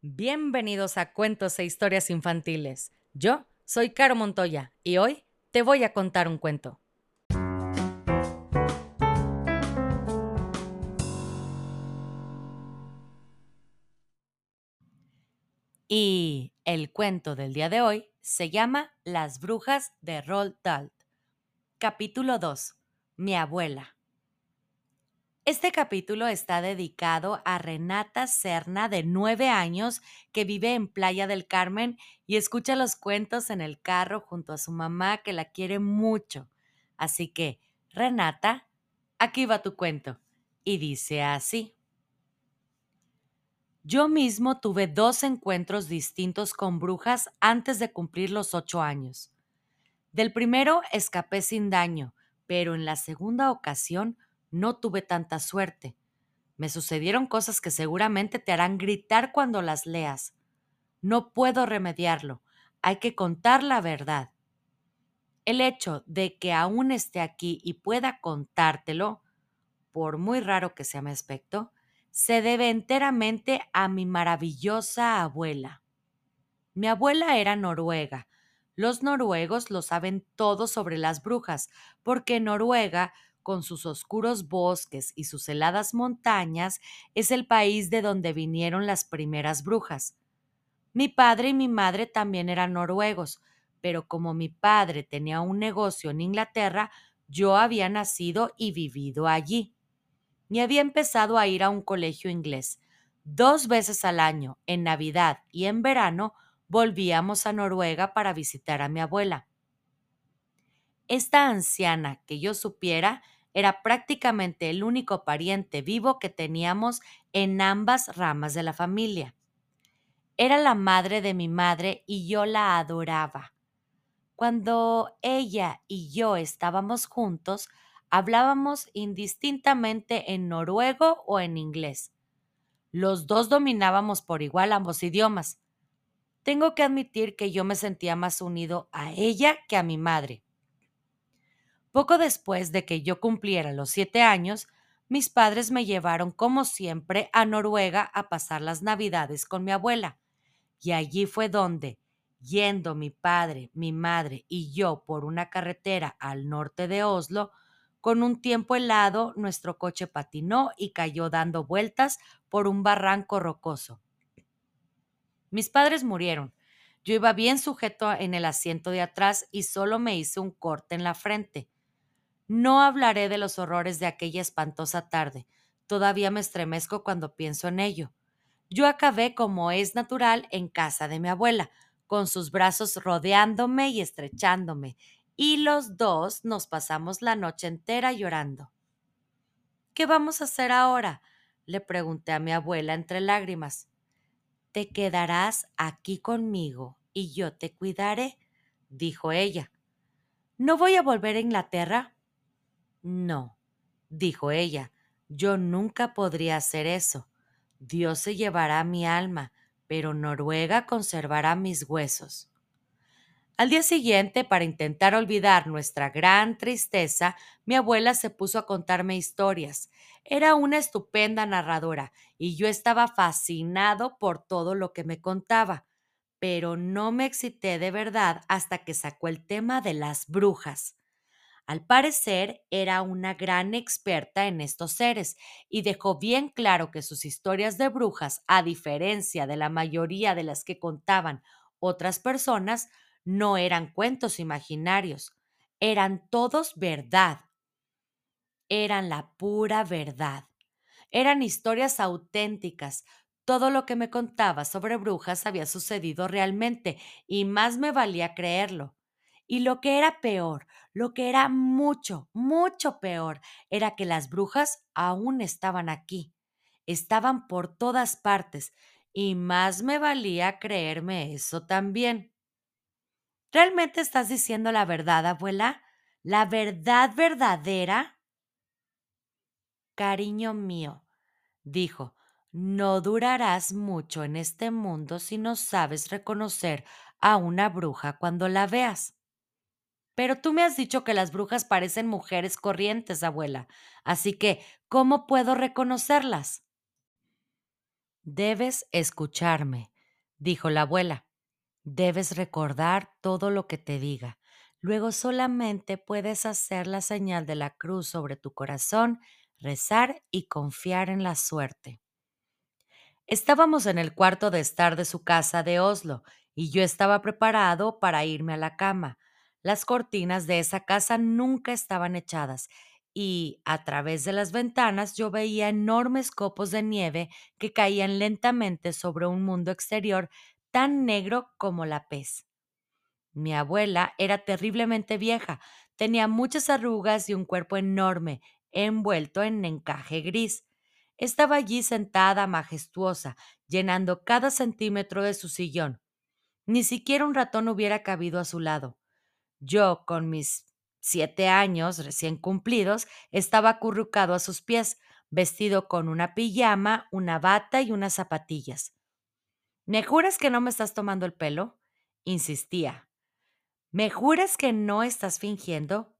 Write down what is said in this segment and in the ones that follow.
Bienvenidos a Cuentos e Historias Infantiles. Yo soy Caro Montoya y hoy te voy a contar un cuento. Y el cuento del día de hoy se llama Las brujas de Roald Dahl. Capítulo 2. Mi abuela. Este capítulo está dedicado a Renata Serna, de nueve años, que vive en Playa del Carmen y escucha los cuentos en el carro junto a su mamá, que la quiere mucho. Así que, Renata, aquí va tu cuento. Y dice así. Yo mismo tuve dos encuentros distintos con brujas antes de cumplir los ocho años. Del primero escapé sin daño, pero en la segunda ocasión no tuve tanta suerte. Me sucedieron cosas que seguramente te harán gritar cuando las leas. No puedo remediarlo. Hay que contar la verdad. El hecho de que aún esté aquí y pueda contártelo, por muy raro que sea mi aspecto, se debe enteramente a mi maravillosa abuela. Mi abuela era noruega. Los noruegos lo saben todo sobre las brujas, porque Noruega con sus oscuros bosques y sus heladas montañas, es el país de donde vinieron las primeras brujas. Mi padre y mi madre también eran noruegos, pero como mi padre tenía un negocio en Inglaterra, yo había nacido y vivido allí. Y había empezado a ir a un colegio inglés. Dos veces al año, en Navidad y en verano, volvíamos a Noruega para visitar a mi abuela. Esta anciana, que yo supiera, era prácticamente el único pariente vivo que teníamos en ambas ramas de la familia. Era la madre de mi madre y yo la adoraba. Cuando ella y yo estábamos juntos, hablábamos indistintamente en noruego o en inglés. Los dos dominábamos por igual ambos idiomas. Tengo que admitir que yo me sentía más unido a ella que a mi madre. Poco después de que yo cumpliera los siete años, mis padres me llevaron, como siempre, a Noruega a pasar las Navidades con mi abuela. Y allí fue donde, yendo mi padre, mi madre y yo por una carretera al norte de Oslo, con un tiempo helado, nuestro coche patinó y cayó dando vueltas por un barranco rocoso. Mis padres murieron. Yo iba bien sujeto en el asiento de atrás y solo me hice un corte en la frente. No hablaré de los horrores de aquella espantosa tarde. Todavía me estremezco cuando pienso en ello. Yo acabé como es natural en casa de mi abuela, con sus brazos rodeándome y estrechándome, y los dos nos pasamos la noche entera llorando. ¿Qué vamos a hacer ahora? le pregunté a mi abuela entre lágrimas. Te quedarás aquí conmigo y yo te cuidaré, dijo ella. ¿No voy a volver a Inglaterra? No, dijo ella, yo nunca podría hacer eso. Dios se llevará mi alma, pero Noruega conservará mis huesos. Al día siguiente, para intentar olvidar nuestra gran tristeza, mi abuela se puso a contarme historias. Era una estupenda narradora y yo estaba fascinado por todo lo que me contaba, pero no me excité de verdad hasta que sacó el tema de las brujas. Al parecer, era una gran experta en estos seres y dejó bien claro que sus historias de brujas, a diferencia de la mayoría de las que contaban otras personas, no eran cuentos imaginarios, eran todos verdad. Eran la pura verdad. Eran historias auténticas. Todo lo que me contaba sobre brujas había sucedido realmente y más me valía creerlo. Y lo que era peor, lo que era mucho, mucho peor, era que las brujas aún estaban aquí, estaban por todas partes, y más me valía creerme eso también. ¿Realmente estás diciendo la verdad, abuela? ¿La verdad verdadera? Cariño mío, dijo, no durarás mucho en este mundo si no sabes reconocer a una bruja cuando la veas. Pero tú me has dicho que las brujas parecen mujeres corrientes, abuela. Así que, ¿cómo puedo reconocerlas? Debes escucharme, dijo la abuela. Debes recordar todo lo que te diga. Luego solamente puedes hacer la señal de la cruz sobre tu corazón, rezar y confiar en la suerte. Estábamos en el cuarto de estar de su casa de Oslo y yo estaba preparado para irme a la cama. Las cortinas de esa casa nunca estaban echadas y a través de las ventanas yo veía enormes copos de nieve que caían lentamente sobre un mundo exterior tan negro como la pez. Mi abuela era terriblemente vieja, tenía muchas arrugas y un cuerpo enorme, envuelto en encaje gris. Estaba allí sentada majestuosa, llenando cada centímetro de su sillón. Ni siquiera un ratón hubiera cabido a su lado. Yo, con mis siete años recién cumplidos, estaba acurrucado a sus pies, vestido con una pijama, una bata y unas zapatillas. ¿Me juras que no me estás tomando el pelo? insistía. ¿Me juras que no estás fingiendo?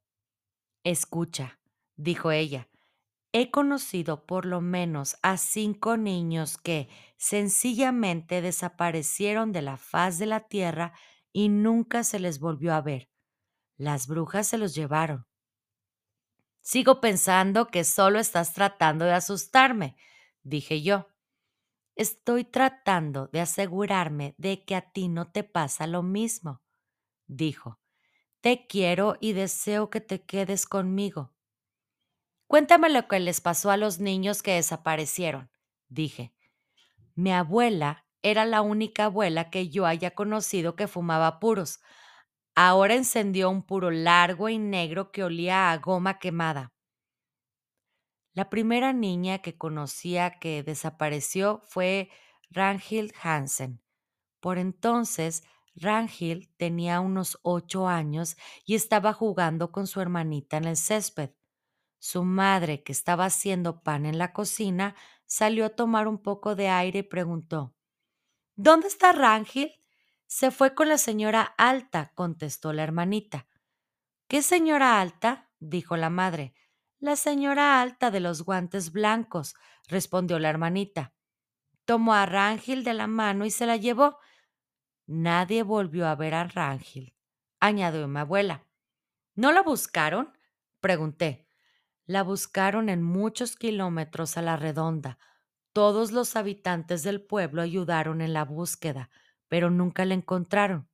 Escucha, dijo ella. He conocido por lo menos a cinco niños que sencillamente desaparecieron de la faz de la tierra y nunca se les volvió a ver. Las brujas se los llevaron. Sigo pensando que solo estás tratando de asustarme, dije yo. Estoy tratando de asegurarme de que a ti no te pasa lo mismo, dijo. Te quiero y deseo que te quedes conmigo. Cuéntame lo que les pasó a los niños que desaparecieron, dije. Mi abuela era la única abuela que yo haya conocido que fumaba puros. Ahora encendió un puro largo y negro que olía a goma quemada. La primera niña que conocía que desapareció fue Rangil Hansen. Por entonces, Rangil tenía unos ocho años y estaba jugando con su hermanita en el césped. Su madre, que estaba haciendo pan en la cocina, salió a tomar un poco de aire y preguntó ¿Dónde está Rangel? Se fue con la señora Alta, contestó la hermanita. ¿Qué señora Alta? dijo la madre. La señora Alta de los guantes blancos, respondió la hermanita. Tomó a Rangel de la mano y se la llevó. Nadie volvió a ver a Rangel, añadió mi abuela. ¿No la buscaron? pregunté. La buscaron en muchos kilómetros a la redonda. Todos los habitantes del pueblo ayudaron en la búsqueda, pero nunca la encontraron.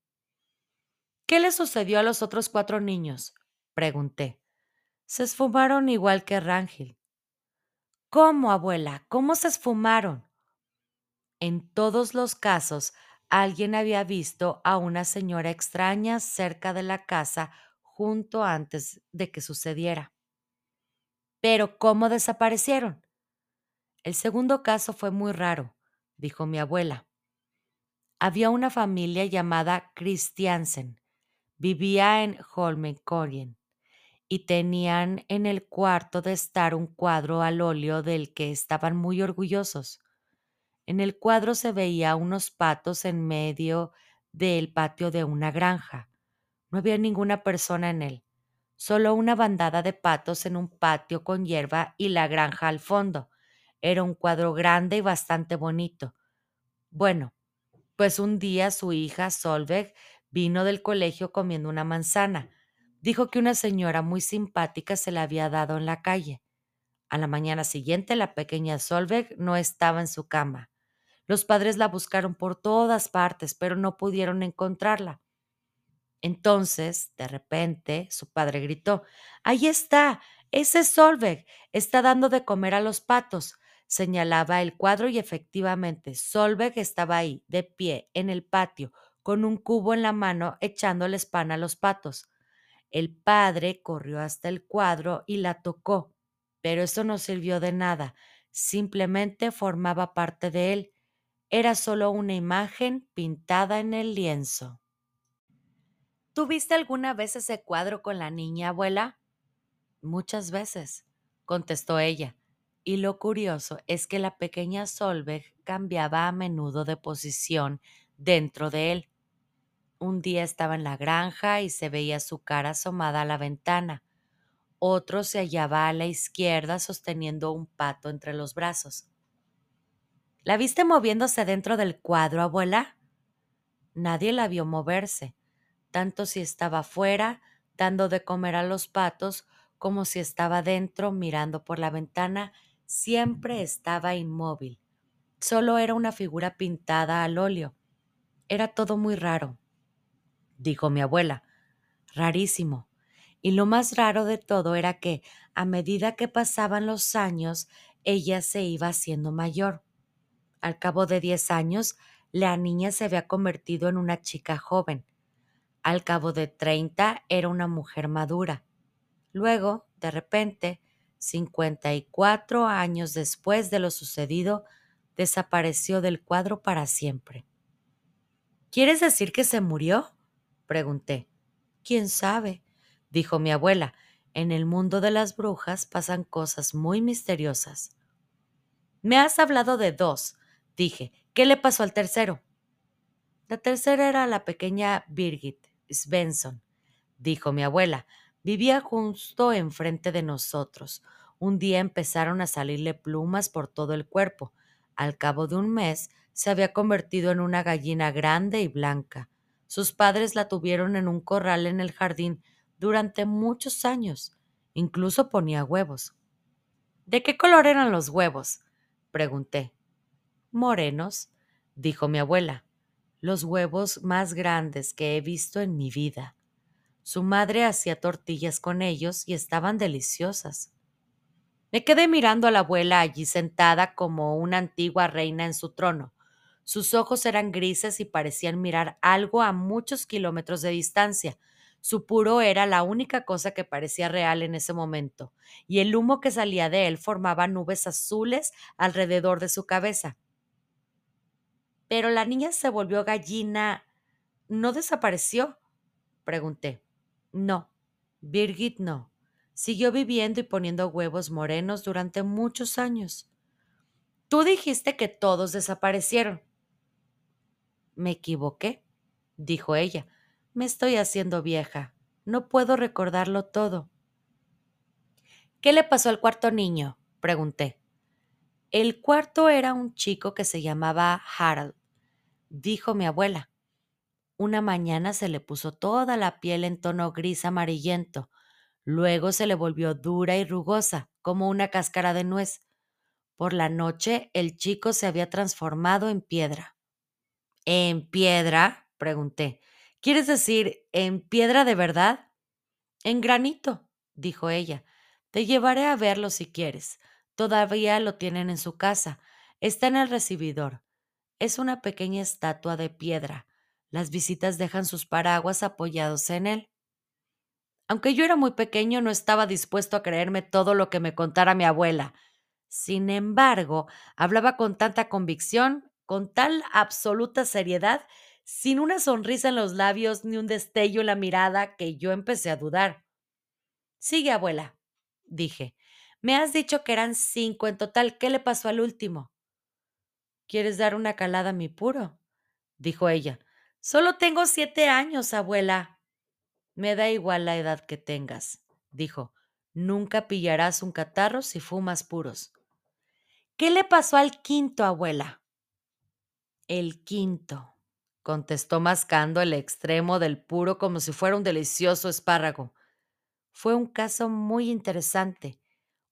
¿Qué le sucedió a los otros cuatro niños? pregunté. Se esfumaron igual que Rangel. ¿Cómo, abuela? ¿Cómo se esfumaron? En todos los casos, alguien había visto a una señora extraña cerca de la casa junto antes de que sucediera. Pero ¿cómo desaparecieron? El segundo caso fue muy raro, dijo mi abuela. Había una familia llamada Christiansen. Vivía en Holmenkollen y tenían en el cuarto de estar un cuadro al óleo del que estaban muy orgullosos. En el cuadro se veía unos patos en medio del patio de una granja. No había ninguna persona en él solo una bandada de patos en un patio con hierba y la granja al fondo. Era un cuadro grande y bastante bonito. Bueno, pues un día su hija Solveig vino del colegio comiendo una manzana. Dijo que una señora muy simpática se la había dado en la calle. A la mañana siguiente la pequeña Solveig no estaba en su cama. Los padres la buscaron por todas partes, pero no pudieron encontrarla. Entonces, de repente, su padre gritó, Ahí está, ese es Solveig, está dando de comer a los patos. Señalaba el cuadro y efectivamente Solveig estaba ahí, de pie, en el patio, con un cubo en la mano, echándoles pan a los patos. El padre corrió hasta el cuadro y la tocó, pero eso no sirvió de nada, simplemente formaba parte de él. Era solo una imagen pintada en el lienzo. ¿Tuviste alguna vez ese cuadro con la niña, abuela? Muchas veces, contestó ella. Y lo curioso es que la pequeña Solveig cambiaba a menudo de posición dentro de él. Un día estaba en la granja y se veía su cara asomada a la ventana. Otro se hallaba a la izquierda sosteniendo un pato entre los brazos. ¿La viste moviéndose dentro del cuadro, abuela? Nadie la vio moverse, tanto si estaba fuera, dando de comer a los patos, como si estaba dentro, mirando por la ventana, siempre estaba inmóvil. Solo era una figura pintada al óleo. Era todo muy raro, dijo mi abuela. Rarísimo. Y lo más raro de todo era que, a medida que pasaban los años, ella se iba haciendo mayor. Al cabo de diez años, la niña se había convertido en una chica joven. Al cabo de treinta era una mujer madura. Luego, de repente, cincuenta y cuatro años después de lo sucedido, desapareció del cuadro para siempre. ¿Quieres decir que se murió? pregunté. ¿Quién sabe? dijo mi abuela. En el mundo de las brujas pasan cosas muy misteriosas. Me has hablado de dos, dije. ¿Qué le pasó al tercero? La tercera era la pequeña Birgit Svensson, dijo mi abuela. Vivía justo enfrente de nosotros. Un día empezaron a salirle plumas por todo el cuerpo. Al cabo de un mes se había convertido en una gallina grande y blanca. Sus padres la tuvieron en un corral en el jardín durante muchos años. Incluso ponía huevos. ¿De qué color eran los huevos? pregunté. Morenos, dijo mi abuela, los huevos más grandes que he visto en mi vida. Su madre hacía tortillas con ellos y estaban deliciosas. Me quedé mirando a la abuela allí sentada como una antigua reina en su trono. Sus ojos eran grises y parecían mirar algo a muchos kilómetros de distancia. Su puro era la única cosa que parecía real en ese momento, y el humo que salía de él formaba nubes azules alrededor de su cabeza. Pero la niña se volvió gallina. ¿No desapareció? pregunté. No, Birgit no. Siguió viviendo y poniendo huevos morenos durante muchos años. Tú dijiste que todos desaparecieron. Me equivoqué, dijo ella. Me estoy haciendo vieja. No puedo recordarlo todo. ¿Qué le pasó al cuarto niño? pregunté. El cuarto era un chico que se llamaba Harald, dijo mi abuela. Una mañana se le puso toda la piel en tono gris amarillento, luego se le volvió dura y rugosa, como una cáscara de nuez. Por la noche el chico se había transformado en piedra. ¿En piedra? pregunté. ¿Quieres decir en piedra de verdad? En granito, dijo ella. Te llevaré a verlo si quieres. Todavía lo tienen en su casa. Está en el recibidor. Es una pequeña estatua de piedra. Las visitas dejan sus paraguas apoyados en él. Aunque yo era muy pequeño, no estaba dispuesto a creerme todo lo que me contara mi abuela. Sin embargo, hablaba con tanta convicción, con tal absoluta seriedad, sin una sonrisa en los labios ni un destello en la mirada, que yo empecé a dudar. Sigue, abuela, dije. Me has dicho que eran cinco en total. ¿Qué le pasó al último? ¿Quieres dar una calada a mi puro? dijo ella. Solo tengo siete años, abuela. Me da igual la edad que tengas, dijo. Nunca pillarás un catarro si fumas puros. ¿Qué le pasó al quinto, abuela? El quinto, contestó mascando el extremo del puro como si fuera un delicioso espárrago. Fue un caso muy interesante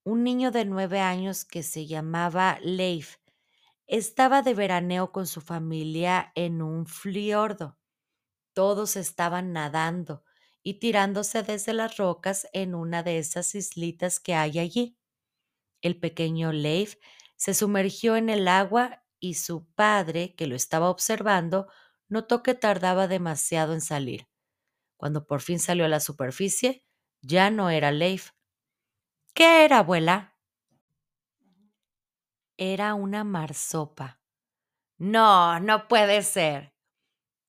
un niño de nueve años que se llamaba Leif estaba de veraneo con su familia en un fiordo. Todos estaban nadando y tirándose desde las rocas en una de esas islitas que hay allí. El pequeño Leif se sumergió en el agua y su padre, que lo estaba observando, notó que tardaba demasiado en salir. Cuando por fin salió a la superficie, ya no era Leif, ¿Qué era, abuela? Era una marsopa. No, no puede ser.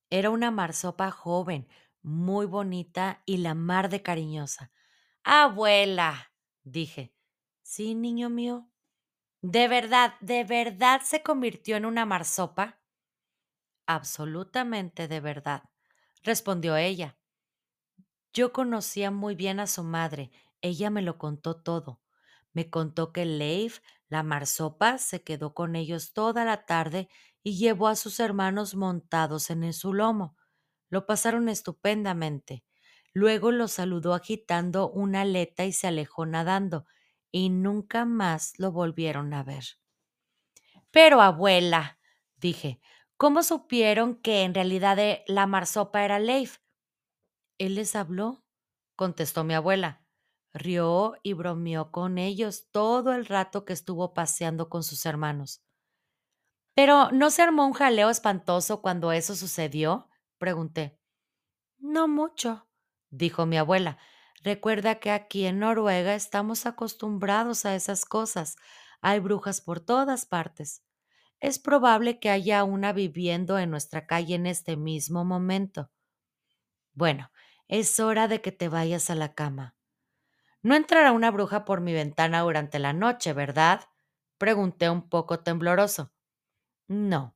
Era una marsopa joven, muy bonita y la mar de cariñosa. Abuela, dije. Sí, niño mío. ¿De verdad, de verdad se convirtió en una marsopa? Absolutamente de verdad, respondió ella. Yo conocía muy bien a su madre ella me lo contó todo, Me contó que Leif, la marsopa, se quedó con ellos toda la tarde y llevó a sus hermanos montados en su lomo. Lo pasaron estupendamente. Luego los saludó agitando una aleta y se alejó nadando, y nunca más lo volvieron a ver. Pero, abuela, dije, ¿cómo supieron que en realidad eh, la marsopa era Leif? Él les habló, contestó mi abuela. Rió y bromeó con ellos todo el rato que estuvo paseando con sus hermanos. Pero, ¿no se armó un jaleo espantoso cuando eso sucedió? pregunté. No mucho, dijo mi abuela. Recuerda que aquí en Noruega estamos acostumbrados a esas cosas. Hay brujas por todas partes. Es probable que haya una viviendo en nuestra calle en este mismo momento. Bueno, es hora de que te vayas a la cama. No entrará una bruja por mi ventana durante la noche, ¿verdad? Pregunté un poco tembloroso. No,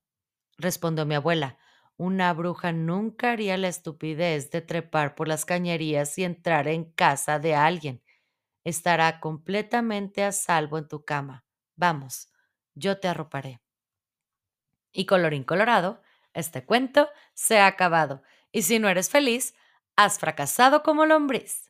respondió mi abuela. Una bruja nunca haría la estupidez de trepar por las cañerías y entrar en casa de alguien. Estará completamente a salvo en tu cama. Vamos, yo te arroparé. Y colorín colorado, este cuento se ha acabado. Y si no eres feliz, has fracasado como lombriz.